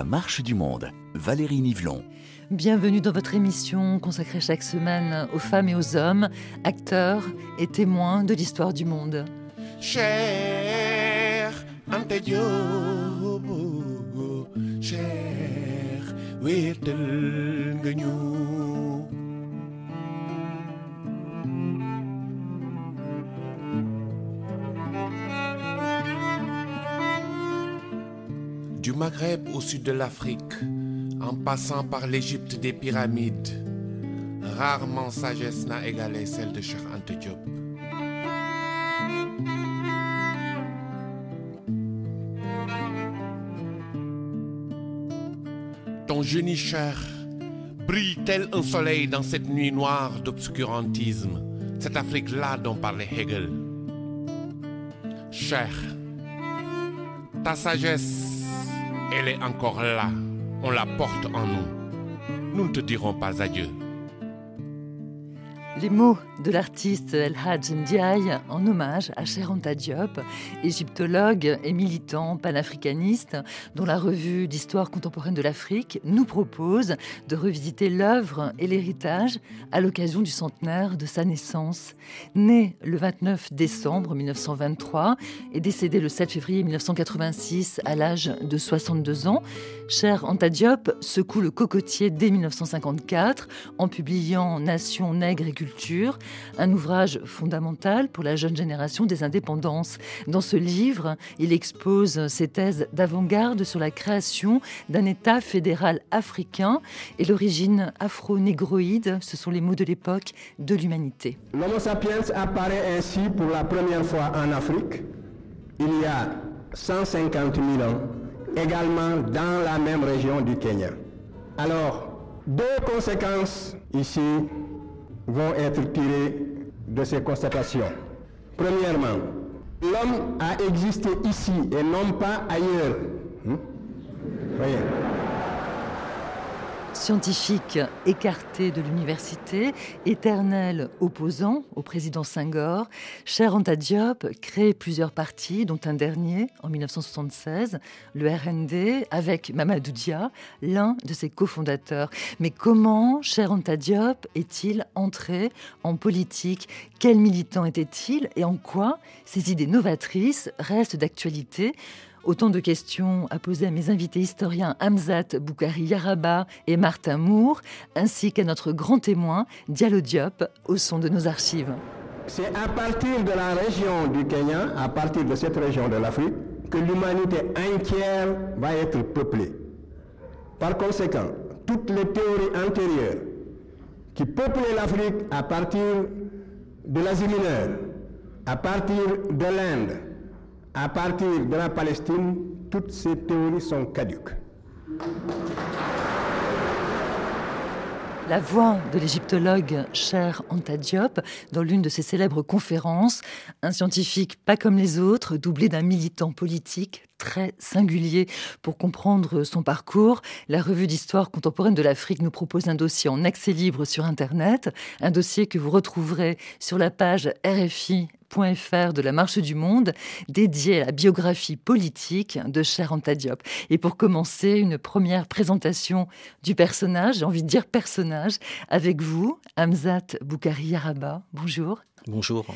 La marche du monde, Valérie Nivelon. Bienvenue dans votre émission consacrée chaque semaine aux femmes et aux hommes, acteurs et témoins de l'histoire du monde. Cher cher Maghreb au sud de l'Afrique, en passant par l'Égypte des pyramides, rarement sagesse n'a égalé celle de Cheikh Ante. Ton génie cher brille tel un soleil dans cette nuit noire d'obscurantisme, cette Afrique-là dont parlait Hegel? Cher, ta sagesse, elle est encore là, on la porte en nous. Nous ne te dirons pas adieu. Les mots de l'artiste El Hadj Ndiaye en hommage à Cher Anta Diop, égyptologue et militant panafricaniste, dont la revue d'histoire contemporaine de l'Afrique nous propose de revisiter l'œuvre et l'héritage à l'occasion du centenaire de sa naissance. Né le 29 décembre 1923 et décédé le 7 février 1986 à l'âge de 62 ans, Cher Anta Diop secoue le cocotier dès 1954 en publiant Nation nègre et culture, un ouvrage fondamental pour la jeune génération des indépendances. Dans ce livre, il expose ses thèses d'avant-garde sur la création d'un État fédéral africain et l'origine afro-négroïde, ce sont les mots de l'époque de l'humanité. L'Homo sapiens apparaît ainsi pour la première fois en Afrique il y a 150 000 ans, également dans la même région du Kenya. Alors, deux conséquences ici vont être tirées de ces constatations. Premièrement, l'homme a existé ici et non pas ailleurs. Hmm? Voyez. Scientifique écarté de l'université, éternel opposant au président Senghor, Cher Anta Diop crée plusieurs partis, dont un dernier en 1976, le RND, avec Mamadou Dia, l'un de ses cofondateurs. Mais comment Cher Anta Diop est-il entré en politique? Quel militant était-il? Et en quoi ses idées novatrices restent d'actualité? Autant de questions à poser à mes invités historiens Hamzat Boukari Yaraba et Martin Moore, ainsi qu'à notre grand témoin Diallo Diop au son de nos archives. C'est à partir de la région du Kenya, à partir de cette région de l'Afrique, que l'humanité entière va être peuplée. Par conséquent, toutes les théories antérieures qui peuplaient l'Afrique à partir de l'Asie mineure, à partir de l'Inde, à partir de la Palestine, toutes ces théories sont caduques. La voix de l'égyptologue Cher Anta Diop dans l'une de ses célèbres conférences, un scientifique pas comme les autres, doublé d'un militant politique très singulier pour comprendre son parcours. La revue d'histoire contemporaine de l'Afrique nous propose un dossier en accès libre sur Internet, un dossier que vous retrouverez sur la page RFI de la Marche du Monde, dédié à la biographie politique de Cher Anta Diop. Et pour commencer, une première présentation du personnage, j'ai envie de dire personnage, avec vous, Hamzat Boukari Yaraba. Bonjour. Bonjour.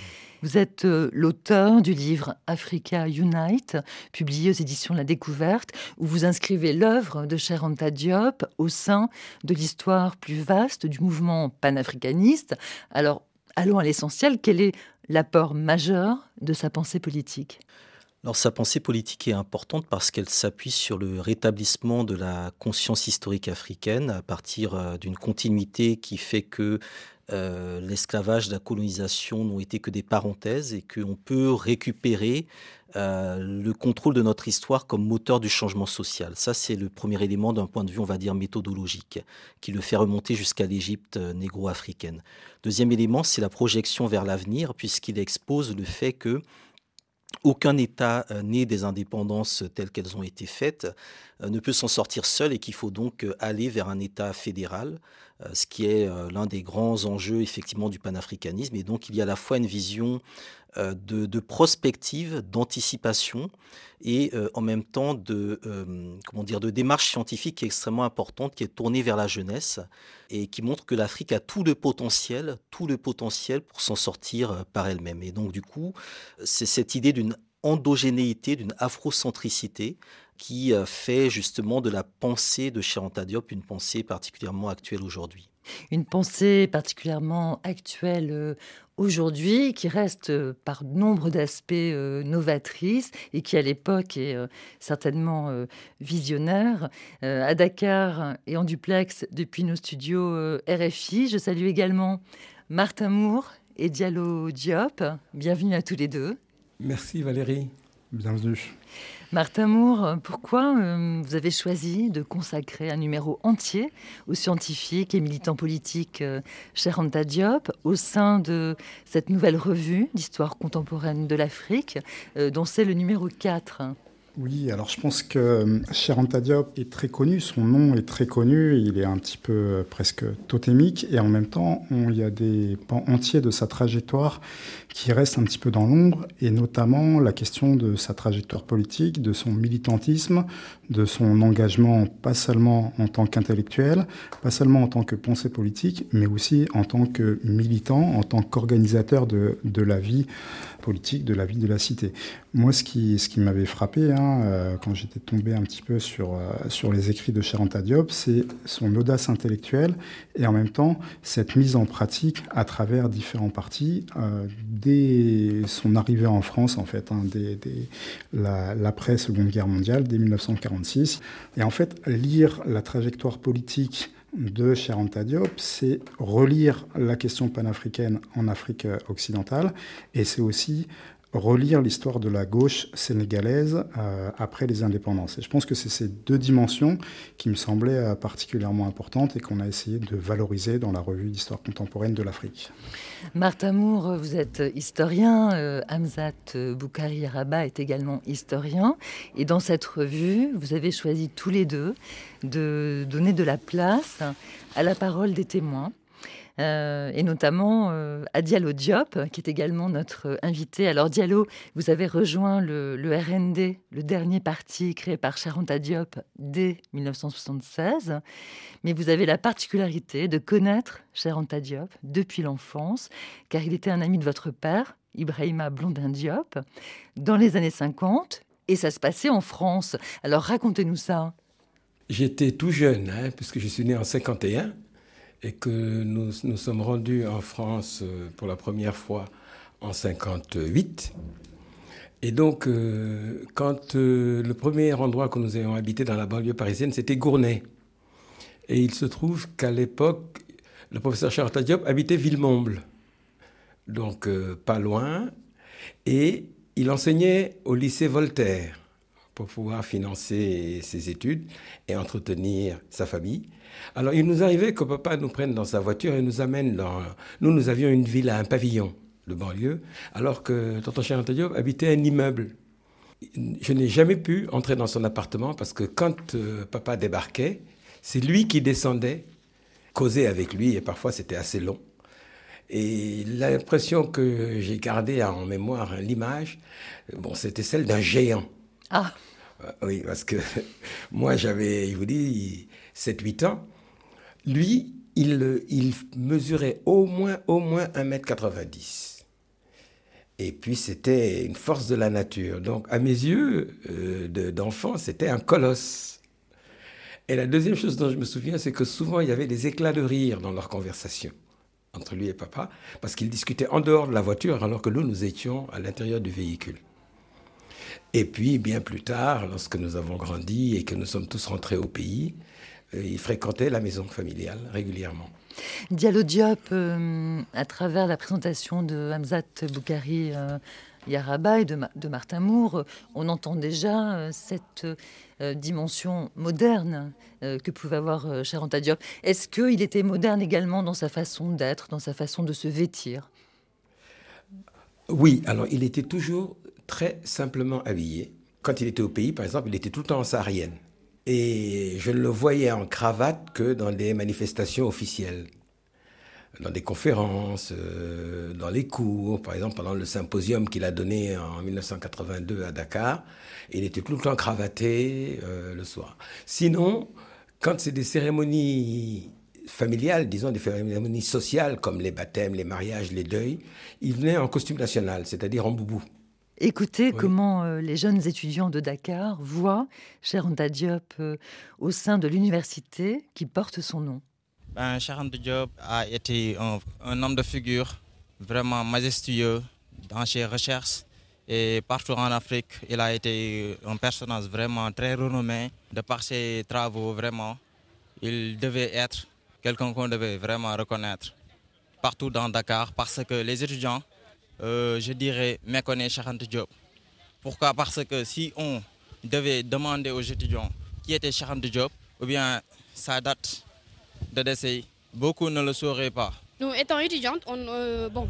Vous êtes euh, l'auteur du livre Africa Unite, publié aux éditions La Découverte, où vous inscrivez l'œuvre de Cher Anta Diop au sein de l'histoire plus vaste du mouvement panafricaniste. Alors, allons à l'essentiel. Quel est l'apport majeur de sa pensée politique. Alors sa pensée politique est importante parce qu'elle s'appuie sur le rétablissement de la conscience historique africaine à partir d'une continuité qui fait que euh, l'esclavage, la colonisation n'ont été que des parenthèses et qu'on peut récupérer euh, le contrôle de notre histoire comme moteur du changement social. Ça, c'est le premier élément d'un point de vue, on va dire, méthodologique, qui le fait remonter jusqu'à l'Égypte négro-africaine. Deuxième élément, c'est la projection vers l'avenir, puisqu'il expose le fait que aucun État né des indépendances telles qu'elles ont été faites ne peut s'en sortir seul et qu'il faut donc aller vers un État fédéral ce qui est l'un des grands enjeux effectivement du panafricanisme. Et donc il y a à la fois une vision de, prospective, d'anticipation et en même temps de, comment dire, de démarche scientifique qui est extrêmement importante, qui est tournée vers la jeunesse et qui montre que l'Afrique a tout le potentiel, tout le potentiel pour s'en sortir par elle-même. Et donc du coup, c'est cette idée d'une endogénéité, d'une afrocentricité qui euh, fait justement de la pensée de Cheranta Diop une pensée particulièrement actuelle aujourd'hui. Une pensée particulièrement actuelle euh, aujourd'hui, qui reste euh, par nombre d'aspects novatrice et qui à l'époque est certainement visionnaire. À Dakar et en duplex depuis nos studios RFI, je salue également Martin Moore et Diallo Diop. Bienvenue à tous les deux. Merci Valérie. Bienvenue. Martin Moore, pourquoi euh, vous avez choisi de consacrer un numéro entier aux scientifiques et militants politiques euh, cher Anta Diop au sein de cette nouvelle revue d'histoire contemporaine de l'Afrique, euh, dont c'est le numéro 4 oui, alors je pense que euh, Cheranta Diop est très connu, son nom est très connu, il est un petit peu euh, presque totémique, et en même temps, il y a des pans entiers de sa trajectoire qui restent un petit peu dans l'ombre, et notamment la question de sa trajectoire politique, de son militantisme, de son engagement, pas seulement en tant qu'intellectuel, pas seulement en tant que pensée politique, mais aussi en tant que militant, en tant qu'organisateur de, la vie politique, de la vie de la cité. Moi, ce qui, ce qui m'avait frappé hein, euh, quand j'étais tombé un petit peu sur, euh, sur les écrits de Cheranta Diop, c'est son audace intellectuelle et en même temps cette mise en pratique à travers différents partis euh, dès son arrivée en France, en fait, hein, dès, l'après-seconde guerre mondiale, dès 1946. Et en fait, lire la trajectoire politique de Cheranta Diop, c'est relire la question panafricaine en Afrique occidentale, et c'est aussi relire l'histoire de la gauche sénégalaise euh, après les indépendances. Et je pense que c'est ces deux dimensions qui me semblaient euh, particulièrement importantes et qu'on a essayé de valoriser dans la revue d'histoire contemporaine de l'Afrique. Marthe Amour, vous êtes historien, euh, Hamzat Boukari Rabat est également historien, et dans cette revue, vous avez choisi tous les deux de donner de la place à la parole des témoins. Euh, et notamment euh, à Diallo Diop, qui est également notre invité. Alors Diallo, vous avez rejoint le, RND, le dernier parti créé par Charanta Diop dès 1976, mais vous avez la particularité de connaître Charanta Diop depuis l'enfance, car il était un ami de votre père, Ibrahima Blondin Diop, dans les années 50, et ça se passait en France. Alors racontez-nous ça. J'étais tout jeune, hein, puisque je suis né en 51 et que nous nous sommes rendus en France euh, pour la première fois en 58. Et donc, euh, quand euh, le premier endroit que nous ayons habité dans la banlieue parisienne, c'était Gournay. Et il se trouve qu'à l'époque, le professeur Charles Diop habitait Villemomble, donc pas loin, et il enseignait au lycée Voltaire pour pouvoir financer ses études et entretenir sa famille. Alors, il nous arrivait que papa nous prenne dans sa voiture et nous amène dans... Nous, nous avions une villa, un pavillon de banlieue, alors que tonton Charles Diop habitait un immeuble. Je n'ai jamais pu entrer dans son appartement parce que quand euh, papa débarquait, c'est lui qui descendait, causait avec lui, et parfois c'était assez long. Et l'impression que j'ai gardée en mémoire, l'image, bon, c'était celle d'un géant. Ah euh, Oui, parce que moi j'avais, je vous dis, 7-8 ans. Lui, il, mesurait au moins, au moins 1m90. Et puis c'était une force de la nature. Donc à mes yeux euh, d'enfant, c'était un colosse. Et la deuxième chose dont je me souviens, c'est que souvent il y avait des éclats de rire dans leur conversation entre lui et papa, parce qu'ils discutaient en dehors de la voiture alors que nous, nous étions à l'intérieur du véhicule. Et puis, bien plus tard, lorsque nous avons grandi et que nous sommes tous rentrés au pays, il fréquentait la maison familiale régulièrement. Diallo Diop, euh, à travers la présentation de Hamzat Boukari euh, Yaraba et de, Martin Moore, on entend déjà cette dimension moderne que pouvait avoir Charanta Diop. Est-ce qu'il était moderne également dans sa façon d'être, dans sa façon de se vêtir? Oui, alors il était toujours très simplement habillé. Quand il était au pays, par exemple, il était tout le temps en saharienne. Et je ne le voyais en cravate que dans des manifestations officielles, dans des conférences, euh, dans les cours, par exemple pendant le symposium qu'il a donné en 1982 à Dakar, il était tout le temps cravaté euh, le soir. Sinon, quand c'est des cérémonies familiales, disons des cérémonies sociales comme les baptêmes, les mariages, les deuils, il venait en costume national, c'est-à-dire en boubou. Écoutez comment euh, les jeunes étudiants de Dakar voient Cher Diop euh, au sein de l'université qui porte son nom. Ben, Diop a été un, homme de figure vraiment majestueux dans ses recherches et partout en Afrique. Il a été un personnage vraiment très renommé de par ses travaux, vraiment. Il devait être quelqu'un qu'on devait vraiment reconnaître partout dans Dakar parce que les étudiants euh, je dirais, méconnaît Charente Diop. Pourquoi? Parce que si on devait demander aux étudiants qui était Charente Diop, ou bien sa date de décès, beaucoup ne le sauraient pas. Nous, étant étudiantes, on, euh, bon,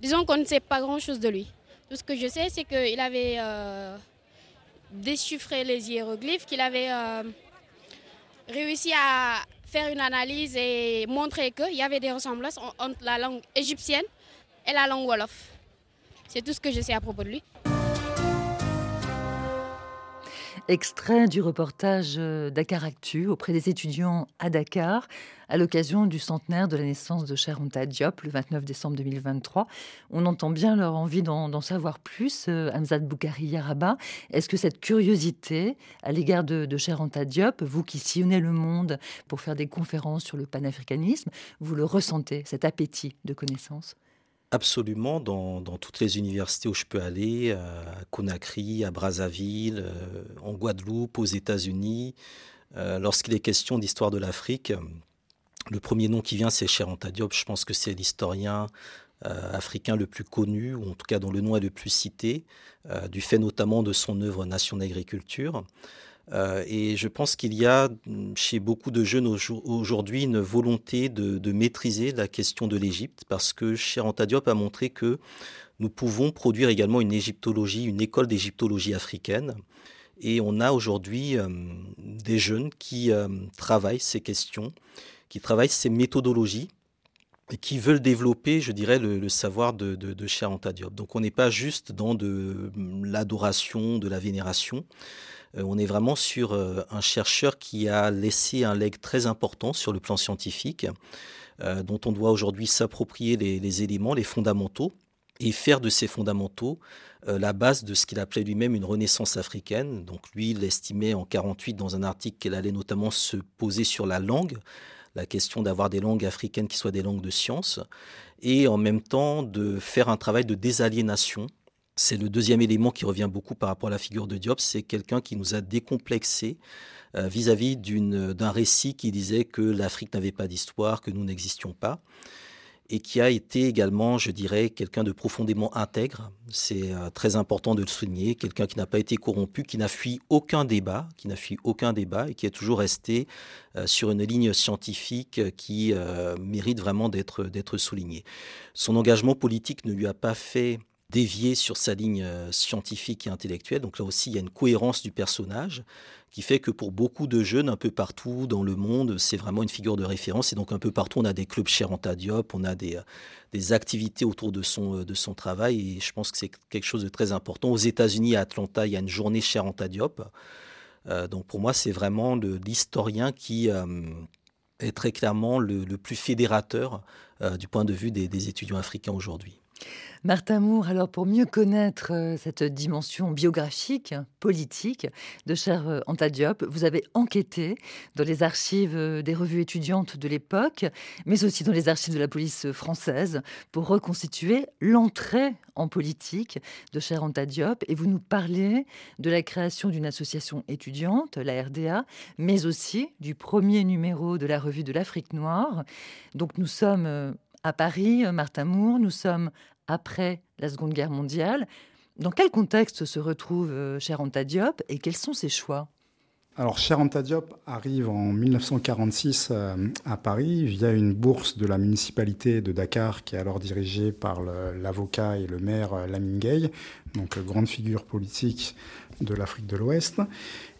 disons qu'on ne sait pas grand-chose de lui. Tout ce que je sais, c'est qu'il avait euh, déchiffré les hiéroglyphes, qu'il avait réussi à faire une analyse et montrer qu'il y avait des ressemblances entre la langue égyptienne et la langue Wolof. C'est tout ce que je sais à propos de lui. Extrait du reportage euh, Dakar Actu auprès des étudiants à Dakar à l'occasion du centenaire de la naissance de Anta Diop le 29 décembre 2023. On entend bien leur envie d'en savoir plus, euh, Hamzat Boukari Yaraba. Est-ce que cette curiosité à l'égard de, de Anta Diop, vous qui sillonnez le monde pour faire des conférences sur le panafricanisme, vous le ressentez, cet appétit de connaissance? Absolument, dans, toutes les universités où je peux aller, à Conakry, à Brazzaville, euh, en Guadeloupe, aux États-Unis, euh, lorsqu'il est question d'histoire de l'Afrique, le premier nom qui vient, c'est Anta Diop. Je pense que c'est l'historien euh, africain le plus connu, ou en tout cas dont le nom est le plus cité, du fait notamment de son œuvre Nation d'agriculture. Euh, et je pense qu'il y a mm, chez beaucoup de jeunes aujourd'hui une volonté de, maîtriser la question de l'Égypte, parce que Cher Diop a montré que nous pouvons produire également une égyptologie, une école d'égyptologie africaine. Et on a aujourd'hui euh, des jeunes qui euh, travaillent ces questions, qui travaillent ces méthodologies et qui veulent développer, je dirais, le, savoir de, de, de. Donc on n'est pas juste dans de mm, l'adoration, de la vénération. Euh, on est vraiment sur euh, un chercheur qui a laissé un leg très important sur le plan scientifique, euh, dont on doit aujourd'hui s'approprier les, éléments, les fondamentaux, et faire de ces fondamentaux la base de ce qu'il appelait lui-même une renaissance africaine. Donc lui, il estimait en 48 dans un article qu'elle allait notamment se poser sur la langue, la question d'avoir des langues africaines qui soient des langues de science, et en même temps de faire un travail de désaliénation c'est le deuxième élément qui revient beaucoup par rapport à la figure de Diop, c'est quelqu'un qui nous a décomplexé euh, vis-à-vis d'un récit qui disait que l'Afrique n'avait pas d'histoire, que nous n'existions pas, et qui a été également, je dirais, quelqu'un de profondément intègre. C'est euh, très important de le souligner, quelqu'un qui n'a pas été corrompu, qui n'a fui aucun débat, qui n'a fui aucun débat et qui est toujours resté euh, sur une ligne scientifique qui mérite vraiment d'être souligné. Son engagement politique ne lui a pas fait dévier sur sa ligne euh, scientifique et intellectuelle. Donc là aussi, il y a une cohérence du personnage qui fait que pour beaucoup de jeunes un peu partout dans le monde, c'est vraiment une figure de référence. Et donc un peu partout, on a des clubs chez Diop, on a des, euh, des activités autour de son, euh, de son travail. Et je pense que c'est quelque chose de très important. Aux États-Unis, à Atlanta, il y a une journée chez Diop. donc pour moi, c'est vraiment l'historien qui est très clairement le, plus fédérateur du point de vue des étudiants africains aujourd'hui. Martin Moore, alors pour mieux connaître euh, cette dimension biographique, politique de cher euh, Anta Diop, vous avez enquêté dans les archives euh, des revues étudiantes de l'époque, mais aussi dans les archives de la police française, pour reconstituer l'entrée en politique de cher Anta Diop. Et vous nous parlez de la création d'une association étudiante, la RDA, mais aussi du premier numéro de la revue de l'Afrique noire. Donc nous sommes à Paris, Martin Moore, nous sommes après la Seconde Guerre mondiale. Dans quel contexte se retrouve euh, Cher Anta Diop et quels sont ses choix? Alors, Cher Anta Diop arrive en 1946 euh, à Paris via une bourse de la municipalité de Dakar qui est alors dirigée par l'avocat et le maire euh, Lamine donc grande figure politique de l'Afrique de l'Ouest.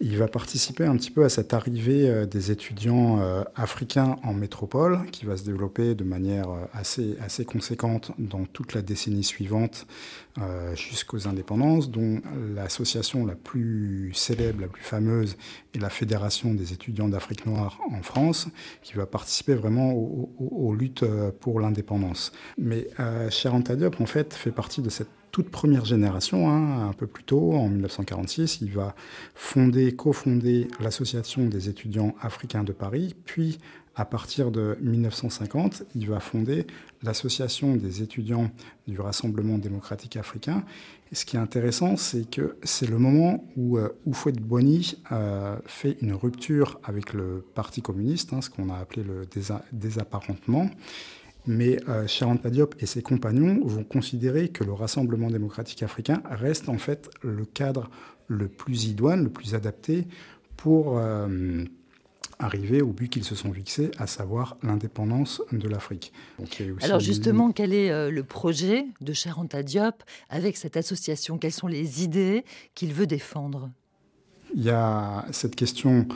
Il va participer un petit peu à cette arrivée euh, des étudiants euh, africains en métropole, qui va se développer de manière euh, assez, assez conséquente dans toute la décennie suivante jusqu'aux indépendances, dont l'association la plus célèbre, la plus fameuse, est la Fédération des étudiants d'Afrique noire en France, qui va participer vraiment aux, luttes pour l'indépendance. Mais euh, Diop, en fait, fait partie de cette toute première génération, hein, un peu plus tôt, en 1946, il va fonder, cofonder l'Association des étudiants africains de Paris, puis à partir de 1950, il va fonder l'Association des étudiants du Rassemblement démocratique africain. Et ce qui est intéressant, c'est que c'est le moment où euh, Houphouët-Boigny euh, fait une rupture avec le Parti communiste, hein, ce qu'on a appelé le désapparentement. Mais euh, Diop et ses compagnons vont considérer que le Rassemblement démocratique africain reste en fait le cadre le plus idoine, le plus adapté pour euh, arriver au but qu'ils se sont fixés, à savoir l'indépendance de l'Afrique. Alors justement, quel est euh, le projet de Charanta Diop avec cette association? Quelles sont les idées qu'il veut défendre? Il y a cette question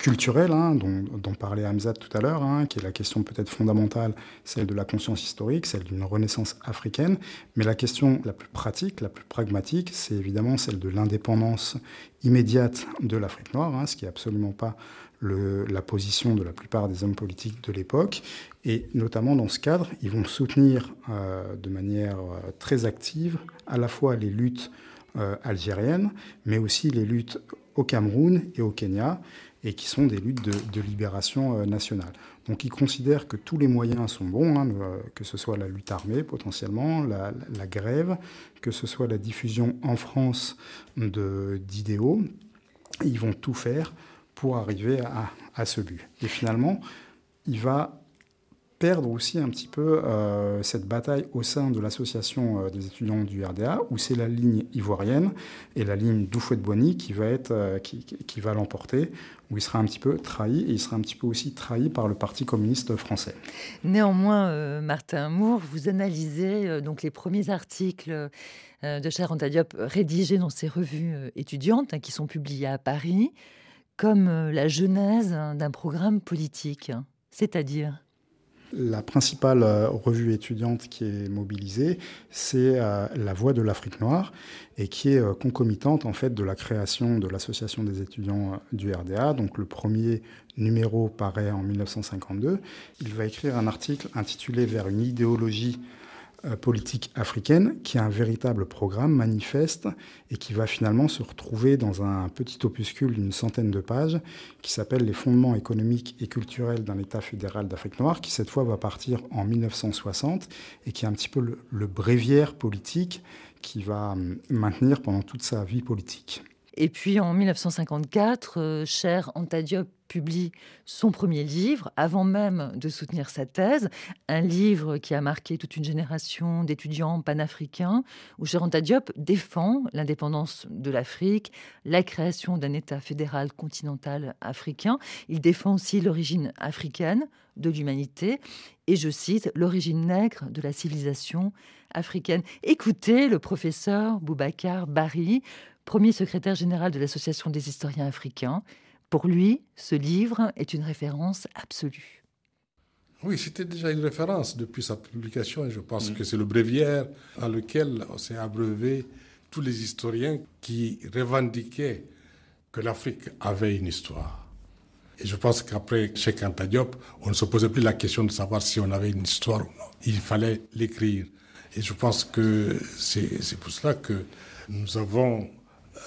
culturelle, hein, dont, parlait Hamzat tout à l'heure, hein, qui est la question peut-être fondamentale, celle de la conscience historique, celle d'une renaissance africaine. Mais la question la plus pratique, la plus pragmatique, c'est évidemment celle de l'indépendance immédiate de l'Afrique noire, hein, ce qui n'est absolument pas le, la position de la plupart des hommes politiques de l'époque. Et notamment dans ce cadre, ils vont soutenir euh, de manière euh, très active à la fois les luttes euh, algériennes, mais aussi les luttes au Cameroun et au Kenya et qui sont des luttes de, libération euh, nationale. Donc ils considèrent que tous les moyens sont bons, hein, euh, que ce soit la lutte armée potentiellement, la, grève, que ce soit la diffusion en France d'idéaux. Ils vont tout faire pour arriver à, à ce but. Et finalement, il va perdre aussi un petit peu euh, cette bataille au sein de l'association euh, des étudiants du RDA, où c'est la ligne ivoirienne et la ligne Doufouet-Boigny qui va, euh, qui, va l'emporter, où il sera un petit peu trahi, et il sera un petit peu aussi trahi par le Parti communiste français. Néanmoins, Martin Moore, vous analysez donc les premiers articles de Cher Diop rédigés dans ces revues étudiantes hein, qui sont publiées à Paris comme la genèse d'un programme politique, c'est-à-dire? La principale euh, revue étudiante qui est mobilisée, c'est euh, La Voix de l'Afrique noire et qui est euh, concomitante en fait de la création de l'Association des étudiants du RDA. Donc le premier numéro paraît en 1952. Il va écrire un article intitulé Vers une idéologie politique africaine qui a un véritable programme manifeste et qui va finalement se retrouver dans un petit opuscule d'une centaine de pages qui s'appelle Les fondements économiques et culturels d'un État fédéral d'Afrique noire, qui cette fois va partir en 1960 et qui est un petit peu le, bréviaire politique qui va hum, maintenir pendant toute sa vie politique. Et puis en 1954, euh, Cher Antadiop publie son premier livre, avant même de soutenir sa thèse, un livre qui a marqué toute une génération d'étudiants panafricains, où Cher Diop défend l'indépendance de l'Afrique, la création d'un État fédéral continental africain. Il défend aussi l'origine africaine de l'humanité et, je cite, l'origine nègre de la civilisation africaine. Écoutez le professeur Boubacar Barry, premier secrétaire général de l'Association des historiens africains. Pour lui, ce livre est une référence absolue. Oui, c'était déjà une référence depuis sa publication et je pense mm. que c'est le bréviaire dans lequel on s'est abreuvé tous les historiens qui revendiquaient que l'Afrique avait une histoire. Et je pense qu'après Cheikh Anta Diop, on ne se posait plus la question de savoir si on avait une histoire ou non. Il fallait l'écrire. Et je pense que c'est pour cela que nous avons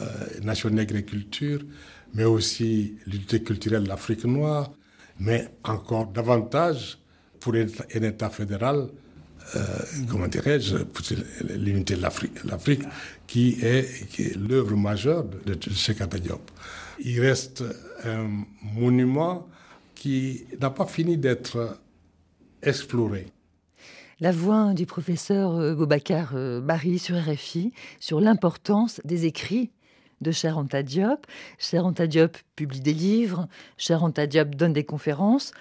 euh, Nation Agriculture, mais aussi l'unité culturelle de l'Afrique noire, mais encore davantage pour un État fédéral, euh, comment dirais-je, l'unité de l'Afrique, qui est, l'œuvre majeure de, Cheikh Anta Diop. Il reste un monument qui n'a pas fini d'être exploré. La voix du professeur euh, Boubacar Barry sur RFI sur l'importance des écrits de Cher Diop. Cher Diop publie des livres, Cher Diop donne des conférences.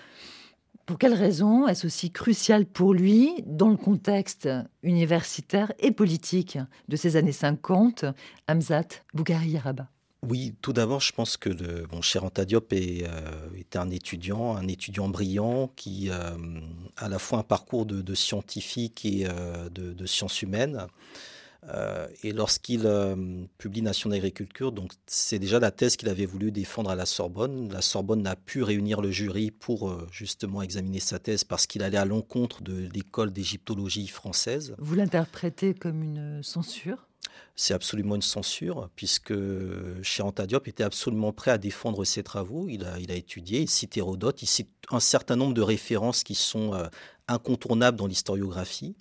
Pour quelles raisons est-ce aussi crucial pour lui dans le contexte universitaire et politique de ces années 50 Hamzat Bougari Yaraba? Oui, tout d'abord, je pense que le, bon, Cher Diop est, était un étudiant, un étudiant brillant qui a à la fois un parcours de, scientifique et de, de, sciences humaines. Euh, et lorsqu'il euh, publie Nation d'agriculture, donc c'est déjà la thèse qu'il avait voulu défendre à la Sorbonne. La Sorbonne n'a pu réunir le jury pour euh, justement examiner sa thèse parce qu'il allait à l'encontre de l'école d'égyptologie française. Vous l'interprétez comme une censure? C'est absolument une censure, puisque Cheranta Diop était absolument prêt à défendre ses travaux. Il a, il a étudié, il cite Hérodote, il cite un certain nombre de références qui sont incontournables dans l'historiographie.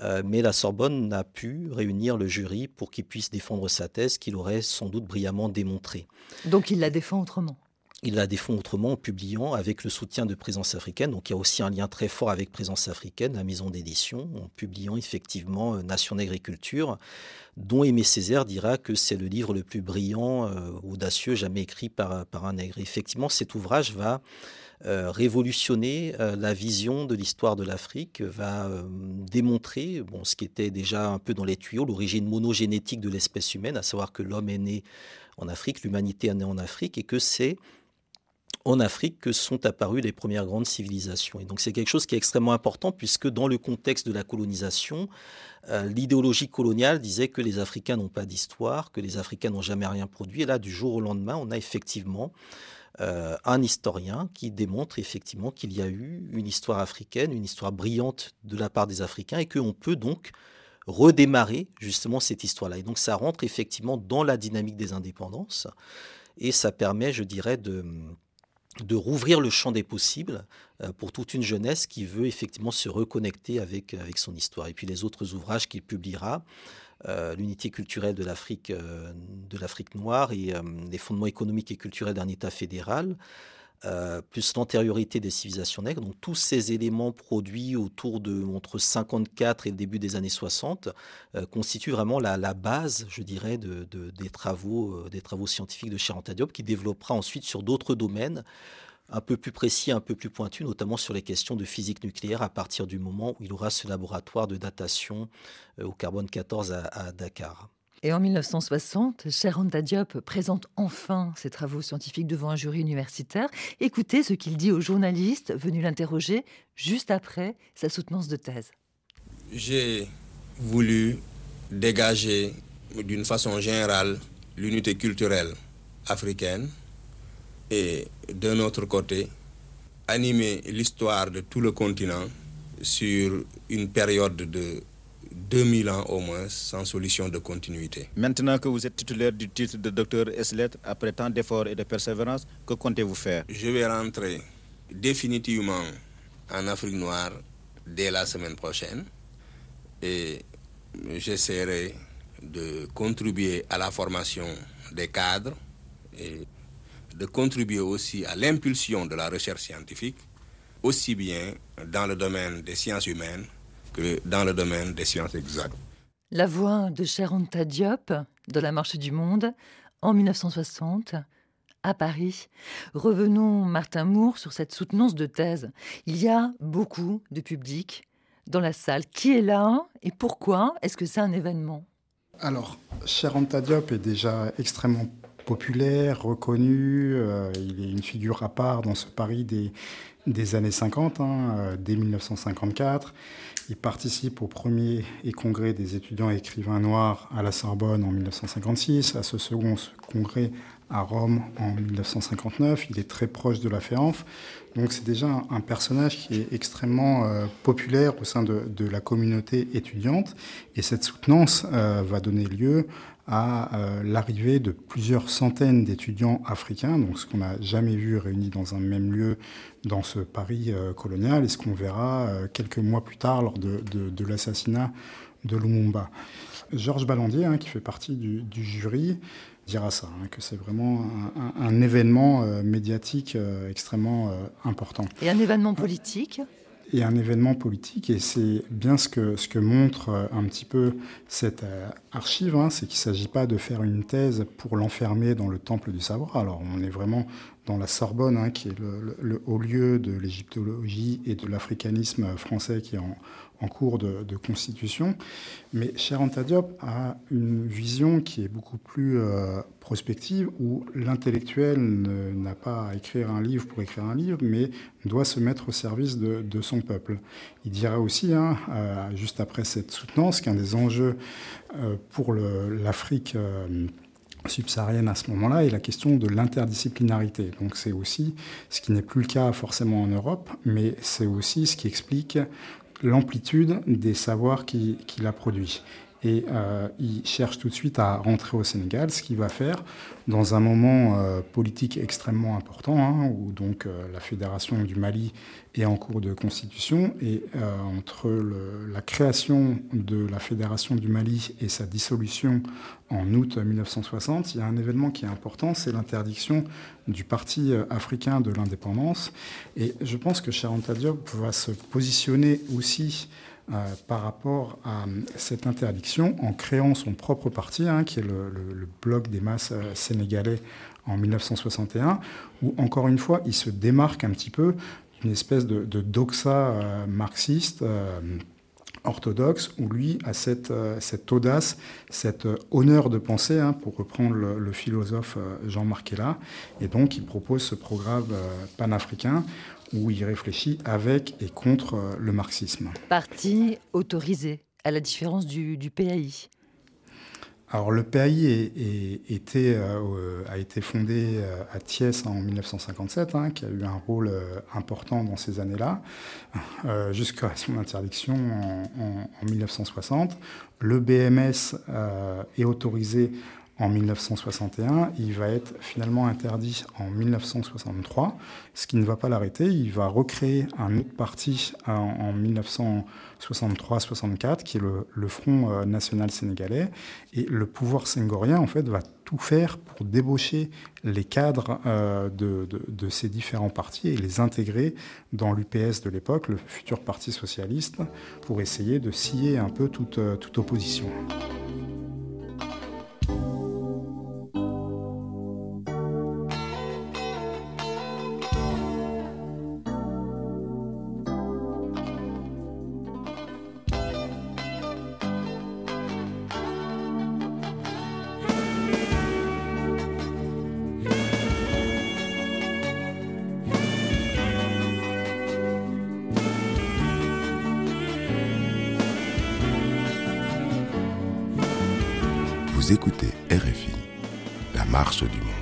Euh, mais la Sorbonne n'a pu réunir le jury pour qu'il puisse défendre sa thèse qu'il aurait sans doute brillamment démontrée. Donc il la défend autrement il la défend autrement en publiant avec le soutien de Présence africaine. Donc il y a aussi un lien très fort avec Présence africaine, la maison d'édition, en publiant effectivement euh, Nation d'agriculture, dont Aimé Césaire dira que c'est le livre le plus brillant, euh, audacieux, jamais écrit par, un nègre. Effectivement, cet ouvrage va euh, révolutionner la vision de l'histoire de l'Afrique, va démontrer ce qui était déjà un peu dans les tuyaux, l'origine monogénétique de l'espèce humaine, à savoir que l'homme est né en Afrique, l'humanité est née en Afrique, et que c'est en Afrique que sont apparues les premières grandes civilisations. Et donc c'est quelque chose qui est extrêmement important puisque dans le contexte de la colonisation, l'idéologie coloniale disait que les Africains n'ont pas d'histoire, que les Africains n'ont jamais rien produit. Et là, du jour au lendemain, on a effectivement euh, un historien qui démontre effectivement qu'il y a eu une histoire africaine, une histoire brillante de la part des Africains et qu'on peut donc redémarrer justement cette histoire-là. Et donc ça rentre effectivement dans la dynamique des indépendances et ça permet, je dirais, de, de rouvrir le champ des possibles euh, pour toute une jeunesse qui veut effectivement se reconnecter avec, avec son histoire. Et puis les autres ouvrages qu'il publiera, euh, l'unité culturelle de l'Afrique, euh, de l'Afrique noire et euh, les fondements économiques et culturels d'un État fédéral. Plus l'antériorité des civilisations nègres. Donc tous ces éléments produits autour de entre 54 et le début des années 60 constituent vraiment la, base, je dirais, de, des, travaux, scientifiques de Cheranta Diop, qui développera ensuite sur d'autres domaines un peu plus précis, un peu plus pointu, notamment sur les questions de physique nucléaire à partir du moment où il aura ce laboratoire de datation euh, au carbone 14 à, Dakar. Et en 1960, Cheranta Diop présente enfin ses travaux scientifiques devant un jury universitaire. Écoutez ce qu'il dit aux journalistes venus l'interroger juste après sa soutenance de thèse. J'ai voulu dégager d'une façon générale l'unité culturelle africaine et d'un autre côté, animer l'histoire de tout le continent sur une période de 2000 ans au moins, sans solution de continuité. Maintenant que vous êtes titulaire du titre de docteur S. après tant d'efforts et de persévérance, que comptez-vous faire? Je vais rentrer définitivement en Afrique noire dès la semaine prochaine et j'essaierai de contribuer à la formation des cadres et de contribuer aussi à l'impulsion de la recherche scientifique, aussi bien dans le domaine des sciences humaines dans le domaine des sciences exactes. La voix de Cheranta Diop dans la Marche du Monde en 1960 à Paris. Revenons, Martin Moore, sur cette soutenance de thèse. Il y a beaucoup de public dans la salle. Qui est là et pourquoi Est-ce que c'est un événement? Alors, Cheranta Diop est déjà extrêmement populaire, reconnu. Euh, il est une figure à part dans ce Paris des, des années 50, hein, euh, dès 1954. Il participe au premier congrès des étudiants et écrivains noirs à la Sorbonne en 1956, à ce second congrès à Rome en 1959. Il est très proche de la FEANF. Donc c'est déjà un, personnage qui est extrêmement euh, populaire au sein de, de, la communauté étudiante. Et cette soutenance va donner lieu à euh, l'arrivée de plusieurs centaines d'étudiants africains, donc ce qu'on n'a jamais vu réunis dans un même lieu dans ce Paris euh, colonial, et ce qu'on verra euh, quelques mois plus tard lors de, l'assassinat de Lumumba. Georges Ballandier, hein, qui fait partie du, jury, dira ça, hein, que c'est vraiment un, événement médiatique extrêmement important. Et un événement politique et un événement politique. Et c'est bien ce que, ce que montre euh, un petit peu cette euh, archive, hein, c'est qu'il ne s'agit pas de faire une thèse pour l'enfermer dans le temple du savoir. Alors on est vraiment dans la Sorbonne, hein, qui est le, haut lieu de l'égyptologie et de l'africanisme français qui est en, en cours de, constitution. Mais Cher Diop a une vision qui est beaucoup plus euh, prospective, où l'intellectuel n'a pas à écrire un livre pour écrire un livre, mais doit se mettre au service de, son peuple. Il dira aussi, hein, euh, juste après cette soutenance, qu'un des enjeux euh, pour l'Afrique subsaharienne à ce moment-là est la question de l'interdisciplinarité. Donc c'est aussi ce qui n'est plus le cas forcément en Europe, mais c'est aussi ce qui explique l'amplitude des savoirs qu'il a produits. Et euh, il cherche tout de suite à rentrer au Sénégal, ce qu'il va faire dans un moment euh, politique extrêmement important, hein, où donc euh, la fédération du Mali est en cours de constitution, et entre la création de la fédération du Mali et sa dissolution en août 1960, il y a un événement qui est important, c'est l'interdiction du Parti africain de l'indépendance. Et je pense que Charanta Diop va se positionner aussi euh, par rapport à euh, cette interdiction en créant son propre parti, hein, qui est le, Bloc des masses euh, sénégalais en 1961, où encore une fois, il se démarque un petit peu d'une espèce de, doxa marxiste orthodoxe, où lui a cette, cette audace, cet honneur de penser, hein, pour reprendre le, philosophe Jean-Marc Ella, et donc il propose ce programme panafricain où il réfléchit avec et contre euh, le marxisme. Parti autorisé, à la différence du, PAI. Alors le PAI euh, a été fondé euh, à Thiès en 1957, hein, qui a eu un rôle important dans ces années-là, jusqu'à son interdiction en, en, 1960. Le BMS est autorisé en 1961. Il va être finalement interdit en 1963, ce qui ne va pas l'arrêter. Il va recréer un autre parti en, 1963-64, qui est le, Front euh, national sénégalais. Et le pouvoir senghorien, en fait, va tout faire pour débaucher les cadres euh, de, ces différents partis et les intégrer dans l'UPS de l'époque, le futur Parti socialiste, pour essayer de scier un peu toute, euh, toute opposition. Écoutez RFI, la marche du monde.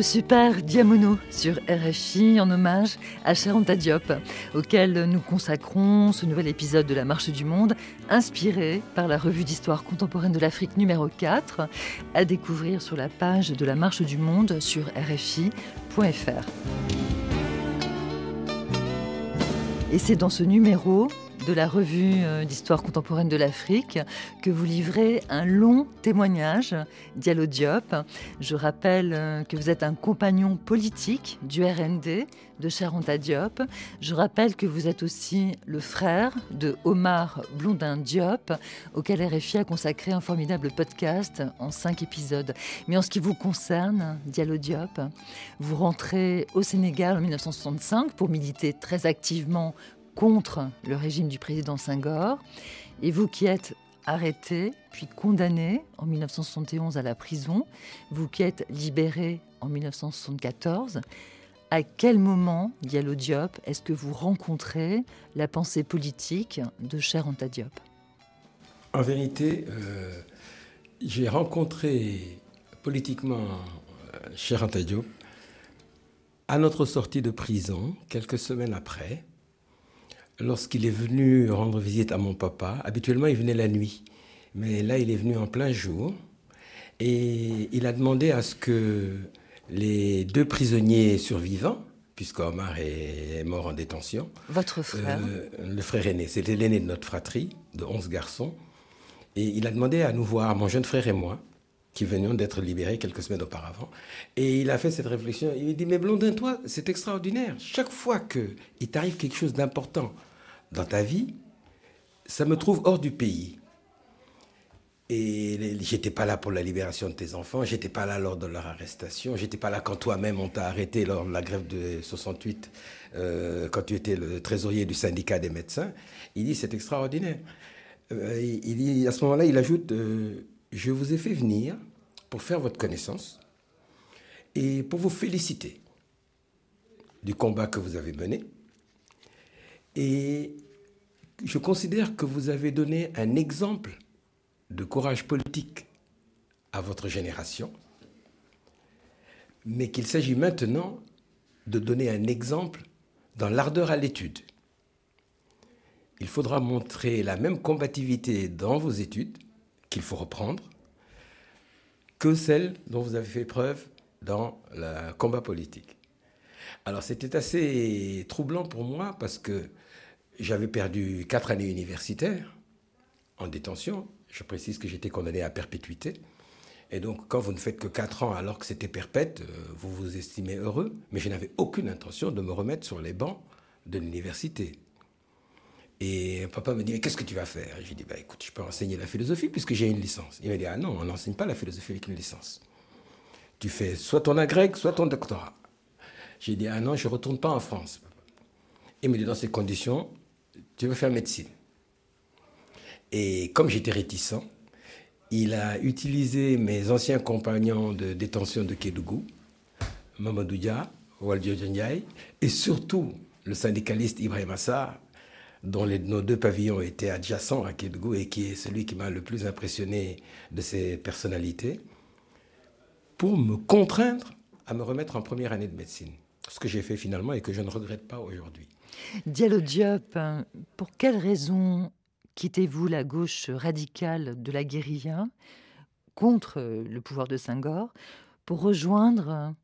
Le super Diamono sur RFI en hommage à Charanta Diop, auquel nous consacrons ce nouvel épisode de La Marche du Monde, inspiré par la revue d'histoire contemporaine de l'Afrique numéro 4, à découvrir sur la page de La Marche du Monde sur RFI.fr. Et c'est dans ce numéro de la revue euh, d'histoire contemporaine de l'Afrique que vous livrez un long témoignage, Diallo Diop. Je rappelle euh, que vous êtes un compagnon politique du RND de Charenta Diop. Je rappelle que vous êtes aussi le frère de Omar Blondin Diop, auquel RFI a consacré un formidable podcast en cinq épisodes. Mais en ce qui vous concerne, Diallo Diop, vous rentrez au Sénégal en 1965 pour militer très activement contre le régime du président Senghor. Et vous qui êtes arrêté, puis condamné en 1971 à la prison, vous qui êtes libéré en 1974, à quel moment, Diallo Diop, est-ce que vous rencontrez la pensée politique de Cher Anta Diop? En vérité, euh, j'ai rencontré politiquement euh, Cher Anta Diop à notre sortie de prison, quelques semaines après, lorsqu'il est venu rendre visite à mon papa. Habituellement, il venait la nuit, mais là, il est venu en plein jour. Et il a demandé à ce que les deux prisonniers survivants, puisque Omar est mort en détention. Votre frère euh, Le frère aîné, c'était l'aîné de notre fratrie, de 11 garçons. Et il a demandé à nous voir, mon jeune frère et moi, qui venions d'être libérés quelques semaines auparavant. Et il a fait cette réflexion. Il m'a dit, mais Blondin, toi, c'est extraordinaire. Chaque fois qu'il t'arrive quelque chose d'important dans ta vie, ça me trouve hors du pays. Et j'étais pas là pour la libération de tes enfants, j'étais pas là lors de leur arrestation, j'étais pas là quand toi-même on t'a arrêté lors de la grève de 68, euh, quand tu étais le trésorier du syndicat des médecins. Il dit c'est extraordinaire. Euh, il dit à ce moment-là, il ajoute euh, je vous ai fait venir pour faire votre connaissance et pour vous féliciter du combat que vous avez mené. Et je considère que vous avez donné un exemple de courage politique à votre génération, mais qu'il s'agit maintenant de donner un exemple dans l'ardeur à l'étude. Il faudra montrer la même combativité dans vos études, qu'il faut reprendre, que celle dont vous avez fait preuve dans le combat politique. Alors c'était assez troublant pour moi parce que j'avais perdu quatre années universitaires en détention. Je précise que j'étais condamné à perpétuité. Et donc, quand vous ne faites que quatre ans alors que c'était perpète, euh, vous vous estimez heureux. Mais je n'avais aucune intention de me remettre sur les bancs de l'université. Et papa me dit, mais qu'est-ce que tu vas faire? J'ai dit, bah, écoute, je peux enseigner la philosophie puisque j'ai une licence. Il m'a dit, ah non, on n'enseigne pas la philosophie avec une licence. Tu fais soit ton agrég, soit ton doctorat. J'ai dit, ah non, je ne retourne pas en France. Il me dit, dans ces conditions, tu veux faire médecine. Et comme j'étais réticent, il a utilisé mes anciens compagnons de détention de Kédougou, Mamadou Dia, Waldio et surtout le syndicaliste Ibrahim Assar, dont nos deux pavillons étaient adjacents à Kédougou et qui est celui qui m'a le plus impressionné de ses personnalités, pour me contraindre à me remettre en première année de médecine. Ce que j'ai fait finalement et que je ne regrette pas aujourd'hui. Diallo Diop, pour quelles raisons quittez-vous la gauche radicale de la guérilla contre le pouvoir de Senghor pour rejoindre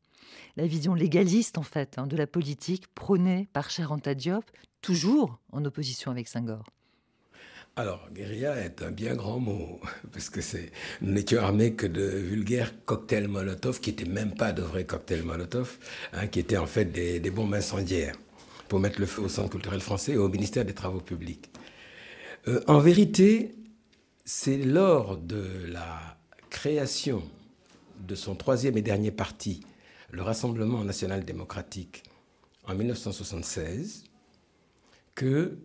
la vision légaliste en fait hein, de la politique prônée par Cheranta Diop, toujours en opposition avec Senghor? Alors, guérilla est un bien grand mot, parce que nous n'étions armés que de vulgaires cocktails Molotov, qui n'étaient même pas de vrais cocktails Molotov, hein, qui étaient en fait des, des bombes incendiaires pour mettre le feu au Centre culturel français et au ministère des Travaux publics. Euh, en vérité, c'est lors de la création de son troisième et dernier parti, le Rassemblement national démocratique, en 1976, que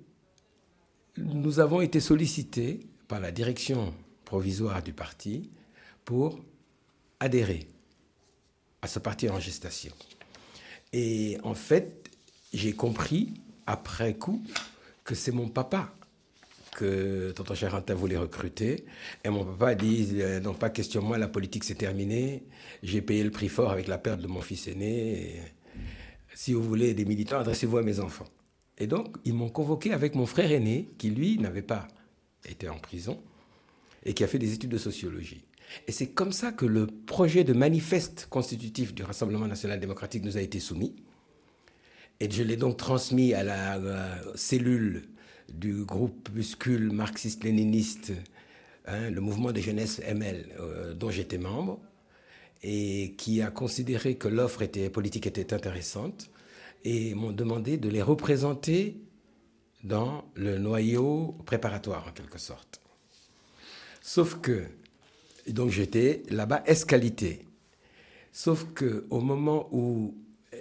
nous avons été sollicités par la direction provisoire du parti pour adhérer à ce parti en gestation. Et en fait, j'ai compris après coup que c'est mon papa que Tonton Charanta voulait recruter. Et mon papa a dit, euh, non pas question moi, la politique c'est terminé. J'ai payé le prix fort avec la perte de mon fils aîné. si vous voulez des militants, adressez-vous à mes enfants. Et donc, ils m'ont convoqué avec mon frère aîné, qui lui n'avait pas été en prison et qui a fait des études de sociologie. Et c'est comme ça que le projet de manifeste constitutif du Rassemblement national démocratique nous a été soumis Et je l'ai donc transmis à la, cellule du groupe muscule marxiste-léniniste, hein, le mouvement de jeunesse ML, euh, dont j'étais membre, et qui a considéré que l'offre était, politique était intéressante, et m'ont demandé de les représenter dans le noyau préparatoire, en quelque sorte. Sauf que, donc j'étais là-bas escalité. Sauf que au moment où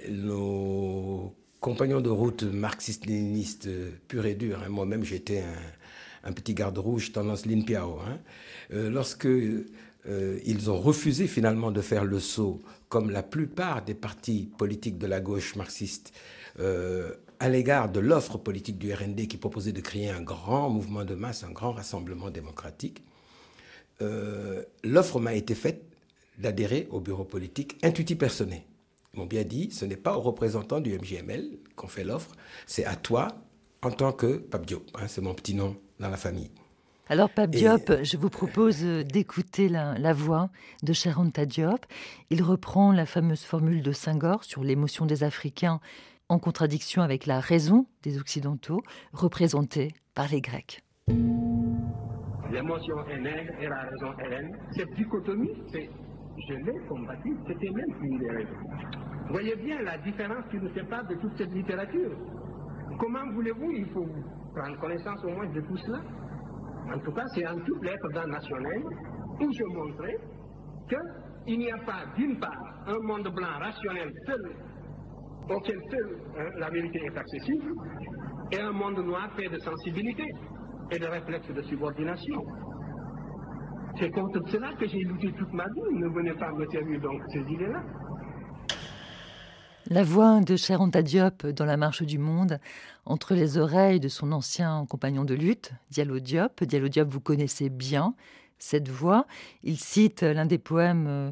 nos compagnons de route marxistes-léninistes pur et dur, hein, moi-même j'étais un, petit garde rouge tendance Lin Piao, hein, euh, lorsque euh, ils ont refusé finalement de faire le saut, comme la plupart des partis politiques de la gauche marxiste, euh, à l'égard de l'offre politique du RND qui proposait de créer un grand mouvement de masse, un grand rassemblement démocratique, l'offre m'a été faite d'adhérer au bureau politique intuitif personné. Ils m'ont bien dit, ce n'est pas aux représentants du MGML qu'on fait l'offre, c'est à toi en tant que Pape Diop. Hein, c'est mon petit nom dans la famille. Alors, Pape Diop, je vous propose d'écouter la, voix de Charanta Diop. Il reprend la fameuse formule de Senghor sur l'émotion des Africains en contradiction avec la raison des Occidentaux, représentée par les Grecs. L'émotion est nègre et la raison. Cette dichotomie, c'est je l'ai combattu, c'était même une des raisons. Voyez bien la différence qui nous sépare de toute cette littérature. Comment voulez-vous, il faut prendre connaissance au moins de tout cela? En tout cas, c'est en toute lettre d'un national où je montrais qu'il n'y a pas, d'une part, un monde blanc rationnel seul, auquel seul hein, la vérité est accessible, et un monde noir fait de sensibilité et de réflexes de subordination. C'est contre cela que j'ai lutté toute ma vie. Ne venez pas me servir donc ces idées-là. La voix de Cher Diop dans La Marche du Monde, entre les oreilles de son ancien compagnon de lutte, Diallo Diop. Vous connaissez bien cette voix. Il cite l'un des poèmes euh,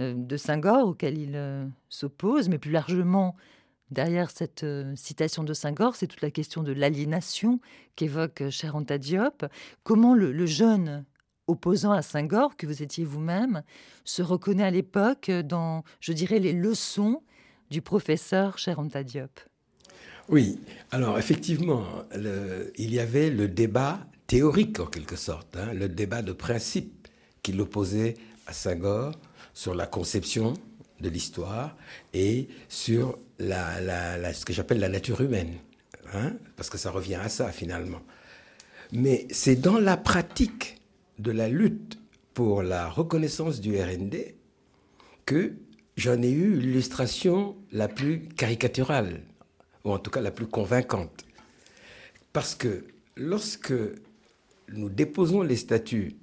euh, de Senghor auquel il euh, s'oppose, mais plus largement, derrière cette citation de Senghor, c'est toute la question de l'aliénation qu'évoque Cher Diop. Comment le jeune opposant à Senghor, que vous étiez vous-même, se reconnaît à l'époque dans, je dirais, les leçons du professeur Cheranta Diop. Oui, alors effectivement, il y avait le débat théorique en quelque sorte, hein, le débat de principe qui l'opposait à Senghor sur la conception de l'histoire et sur la, ce que j'appelle la nature humaine, hein, parce que ça revient à ça finalement. Mais c'est dans la pratique de la lutte pour la reconnaissance du RND que j'en ai eu l'illustration la plus caricaturale, ou en tout cas la plus convaincante. Parce que lorsque nous déposons les statuts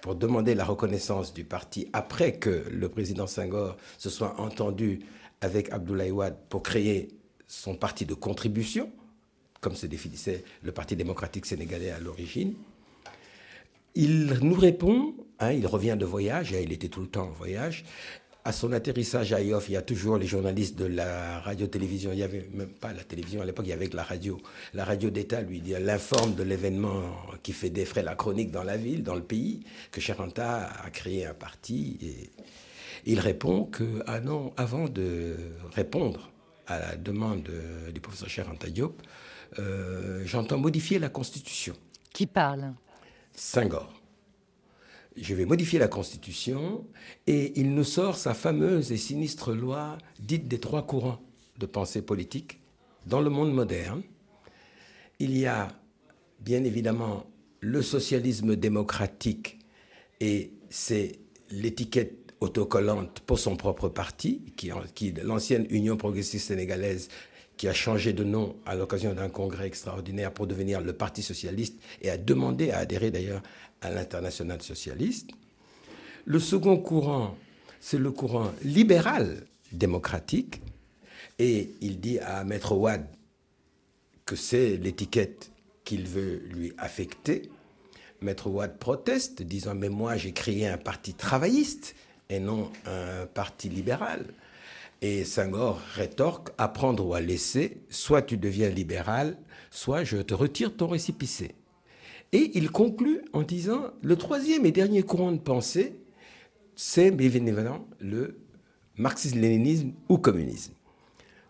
pour demander la reconnaissance du parti après que le président Senghor se soit entendu avec Abdoulaye Wade pour créer son parti de contribution, comme se définissait le Parti démocratique sénégalais à l'origine, il nous répond, hein, il revient de voyage, hein, il était tout le temps en voyage. À son atterrissage à Yoff, il y a toujours les journalistes de la radio-télévision. Il n'y avait même pas la télévision à l'époque, il y avait la radio. La radio d'État lui dit, l'informe de l'événement qui fait des frais la chronique dans la ville, dans le pays, que Charanta a créé un parti. Et il répond que, ah non, avant de répondre à la demande du professeur Charanta Diop, euh, j'entends modifier la Constitution. Qui parle? Senghor. Je vais modifier la Constitution et il nous sort sa fameuse et sinistre loi dite des trois courants de pensée politique dans le monde moderne. Il y a bien évidemment le socialisme démocratique et c'est l'étiquette autocollante pour son propre parti, qui, qui l'ancienne Union progressiste sénégalaise qui a changé de nom à l'occasion d'un congrès extraordinaire pour devenir le Parti socialiste et a demandé à adhérer d'ailleurs à l'international socialiste. Le second courant, c'est le courant libéral démocratique. Et il dit à Maître Ouad que c'est l'étiquette qu'il veut lui affecter. Maître Ouad proteste, disant Mais moi, j'ai créé un parti travailliste et non un parti libéral. Et Senghor rétorque à prendre ou à laisser, soit tu deviens libéral, soit je te retire ton récipicé. Et il conclut en disant le troisième et dernier courant de pensée, c'est bien évidemment le marxisme-léninisme ou communisme.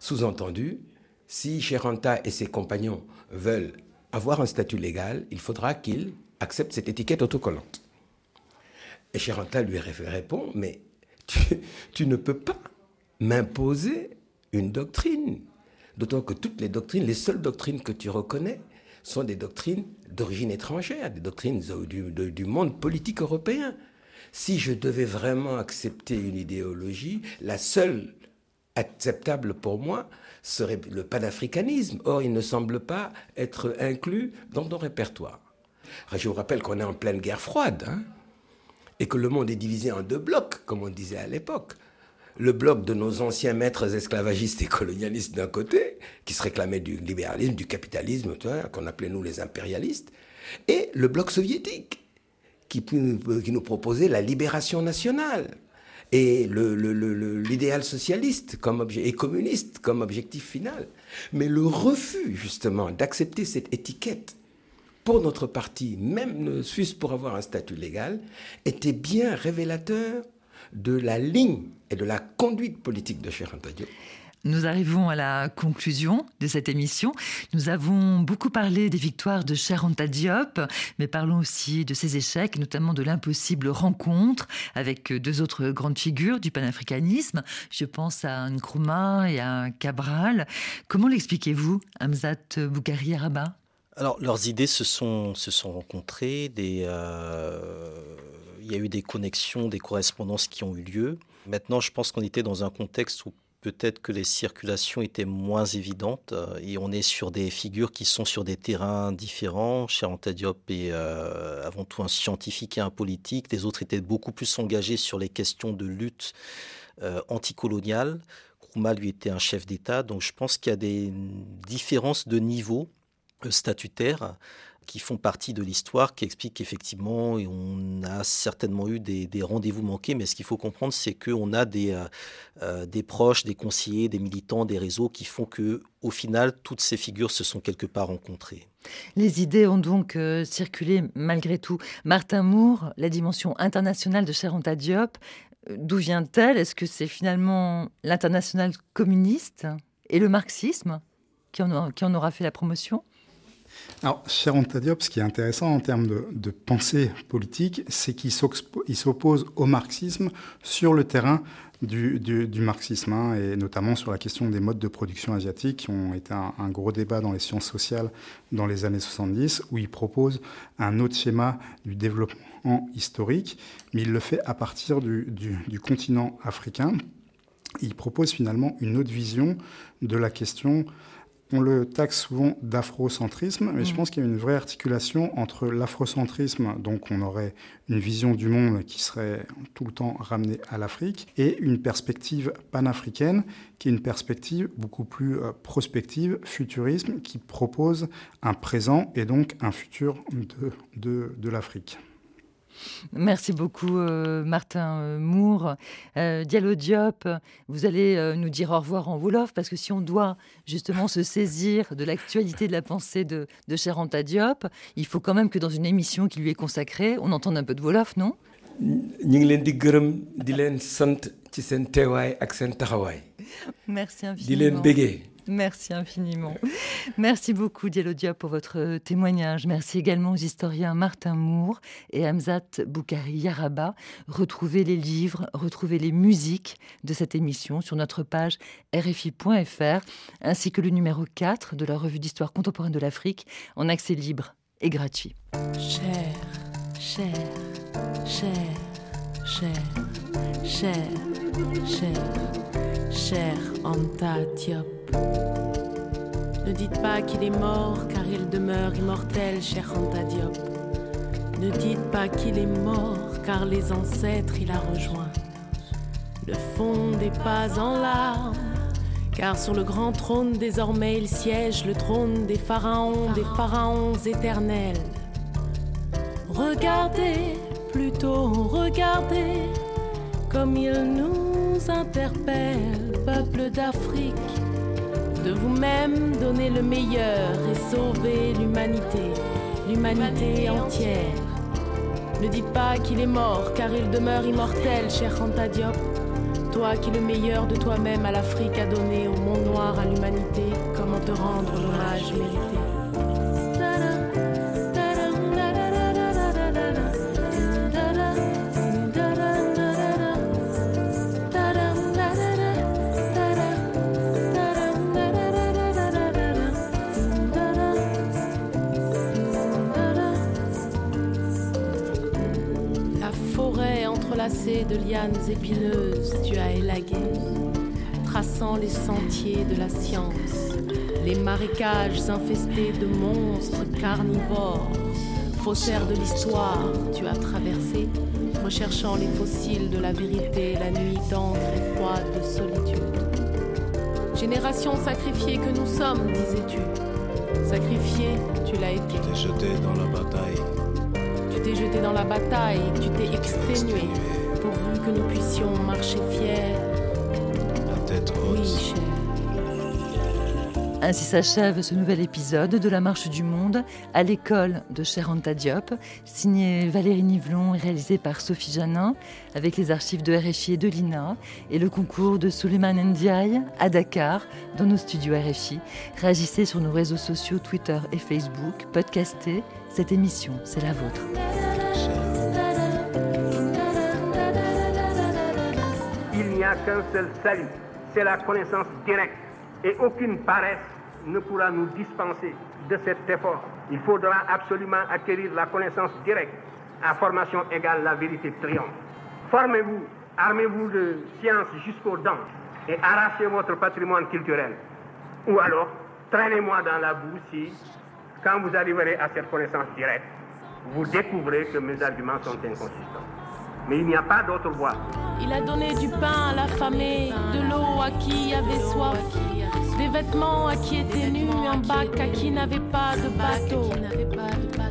Sous-entendu, si Cheranta et ses compagnons veulent avoir un statut légal, il faudra qu'ils acceptent cette étiquette autocollante. Et Cheranta lui répond, mais tu, ne peux pas m'imposer une doctrine. D'autant que toutes les doctrines, les seules doctrines que tu reconnais, sont des doctrines d'origine étrangère, des doctrines du, monde politique européen. Si je devais vraiment accepter une idéologie, la seule acceptable pour moi serait le panafricanisme. Or, il ne semble pas être inclus dans ton répertoire. Je vous rappelle qu'on est en pleine guerre froide. Hein et que le monde est divisé en deux blocs, comme on disait à l'époque. Le bloc de nos anciens maîtres esclavagistes et colonialistes d'un côté, qui se réclamaient du libéralisme, du capitalisme, qu'on appelait nous les impérialistes, et le bloc soviétique, qui, nous proposait la libération nationale et l'idéal socialiste comme objet, et communiste comme objectif final. Mais le refus, justement, d'accepter cette étiquette pour notre parti, même ne fût pour avoir un statut légal, était bien révélateur de la ligne et de la conduite politique de Cheikh Anta Nous arrivons à la conclusion de cette émission. Nous avons beaucoup parlé des victoires de Cheikh Anta Diop, mais parlons aussi de ses échecs, notamment de l'impossible rencontre avec deux autres grandes figures du panafricanisme. Je pense à Nkrumah et à Cabral. Comment l'expliquez-vous, Hamzat Boukari Araba? Alors, leurs idées se sont, se sont rencontrées, des, euh, il y a eu des connexions, des correspondances qui ont eu lieu. Maintenant, je pense qu'on était dans un contexte où peut-être que les circulations étaient moins évidentes euh, et on est sur des figures qui sont sur des terrains différents. Charanta Diop est euh, avant tout un scientifique et un politique. Les autres étaient beaucoup plus engagés sur les questions de lutte anticoloniale. Kouma, lui, était un chef d'État. Donc je pense qu'il y a des différences de niveau statutaires qui font partie de l'histoire, qui expliquent qu'effectivement, on a certainement eu des, rendez-vous manqués, mais ce qu'il faut comprendre, c'est qu'on a des, euh, euh, des proches, des conseillers, des militants, des réseaux qui font que, au final, toutes ces figures se sont quelque part rencontrées. Les idées ont donc euh, circulé malgré tout. Martin Moore, la dimension internationale de Charenta Diop, d'où vient-elle? Est-ce que c'est finalement l'international communiste et le marxisme qui en, qui en aura fait la promotion? Alors, cher Diop, ce qui est intéressant en termes de, pensée politique, c'est qu'il s'oppose au marxisme sur le terrain du, marxisme, hein, et notamment sur la question des modes de production asiatiques, qui ont été un, gros débat dans les sciences sociales dans les années 70, où il propose un autre schéma du développement historique, mais il le fait à partir du continent africain. Il propose finalement une autre vision de la question on le taxe souvent d'afrocentrisme, mais je mm. pense qu'il y a une vraie articulation entre l'afrocentrisme, donc on aurait une vision du monde qui serait tout le temps ramenée à l'Afrique, et une perspective panafricaine, qui est une perspective beaucoup plus euh, prospective, futurisme, qui propose un présent et donc un futur de, de l'Afrique. Merci beaucoup, euh, Martin euh, Moore. Euh, Diallo Diop, vous allez nous dire au revoir en Wolof, parce que si on doit justement se saisir de l'actualité de la pensée de, de Cheranta Diop, il faut quand même que dans une émission qui lui est consacrée, on entende un peu de Wolof, non? Merci infiniment. Merci infiniment. Merci beaucoup, Dialodia, pour votre témoignage. Merci également aux historiens Martin Moore et Hamzat Boukari Yaraba. Retrouvez les livres, retrouvez les musiques de cette émission sur notre page rfi.fr, ainsi que le numéro 4 de la revue d'histoire contemporaine de l'Afrique en accès libre et gratuit. Cher, cher, cher, cher, cher, cher, cher Anta Diop. Ne dites pas qu'il est mort, car il demeure immortel, cher Anta Diop. Ne dites pas qu'il est mort, car les ancêtres il a rejoint. Ne fondez pas en larmes, car sur le grand trône désormais il siège, le trône des pharaons, des pharaons éternels. Regardez, plutôt regardez, comme il nous interpelle, peuple d'Afrique de vous-même donner le meilleur et sauver l'humanité, l'humanité entière. Ne dites pas qu'il est mort, car il demeure immortel, cher Anta Diop. Toi qui le meilleur de toi-même à l'Afrique a donné au monde noir, à l'humanité, comment te rendre l'hommage mérité de lianes épineuses, tu as élagué, traçant les sentiers de la science, les marécages infestés de monstres carnivores, faussaires de l'histoire, tu as traversé, recherchant les fossiles de la vérité, la nuit d'encre et froide de solitude. Génération sacrifiée que nous sommes, disais-tu. Sacrifié, tu l'as été. Tu t'es jeté dans la bataille. Tu t'es jeté dans la bataille, tu t'es exténué que nous puissions marcher fiers. La tête haute. Ainsi s'achève ce nouvel épisode de La Marche du Monde à l'école de Cheranta Diop, signé Valérie Nivelon et réalisé par Sophie Janin, avec les archives de RFI et de l'INA, et le concours de Suleiman Ndiaye à Dakar, dans nos studios RFI. Réagissez sur nos réseaux sociaux Twitter et Facebook, podcastez. Cette émission, c'est la vôtre. Qu'un seul salut, c'est la connaissance directe. Et aucune paresse ne pourra nous dispenser de cet effort. Il faudra absolument acquérir la connaissance directe. À formation égale, la vérité triomphe. Formez-vous, armez-vous de science jusqu'aux dents et arrachez votre patrimoine culturel. Ou alors, traînez-moi dans la boue si, quand vous arriverez à cette connaissance directe, vous découvrez que mes arguments sont inconsistants. Mais il n'y a pas d'autre voie. Il a donné du pain à l'affamé, de l'eau à qui avait soif, des vêtements à qui était nu, un bac à qui n'avait pas de bateau.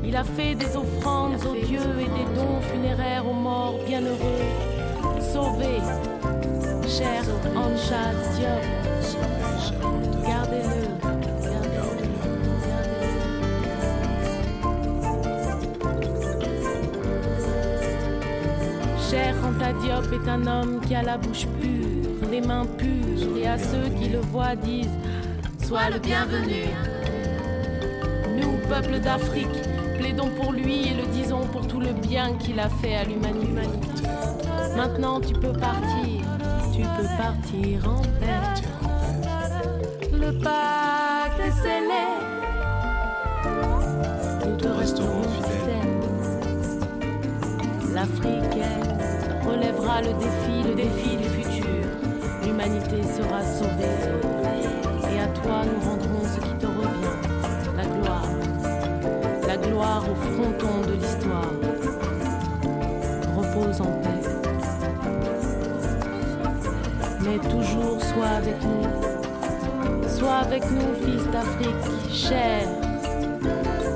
Il a fait des offrandes aux dieux et des dons funéraires aux morts bienheureux. Sauvé, cher Anja Diop, gardez-le. Cher Anta Diop est un homme qui a la bouche pure, les mains pures, et à ceux qui le voient disent Sois le bienvenu. Nous, peuple d'Afrique, plaidons pour lui et le disons pour tout le bien qu'il a fait à l'humanité. Maintenant, tu peux partir, tu peux partir en paix. Le pacte est scellé. Nous te resterons fidèles. L'Afrique relèvera le défi, le défi du futur. L'humanité sera sauvée. Et à toi, nous rendrons ce qui te revient, la gloire. La gloire au fronton de l'histoire. Repose en paix. Mais toujours sois avec nous. Sois avec nous, fils d'Afrique, cher,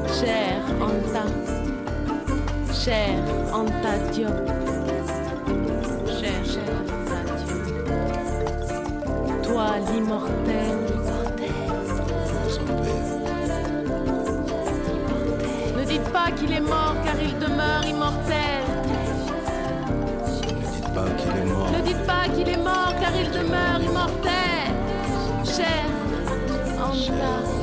cher Anta, cher Anta Diop. L'immortel. Ne dites pas qu'il est mort car il demeure immortel. Ne dites pas qu'il est mort. Ne dites pas qu'il est mort car il demeure immortel. Cher Anta.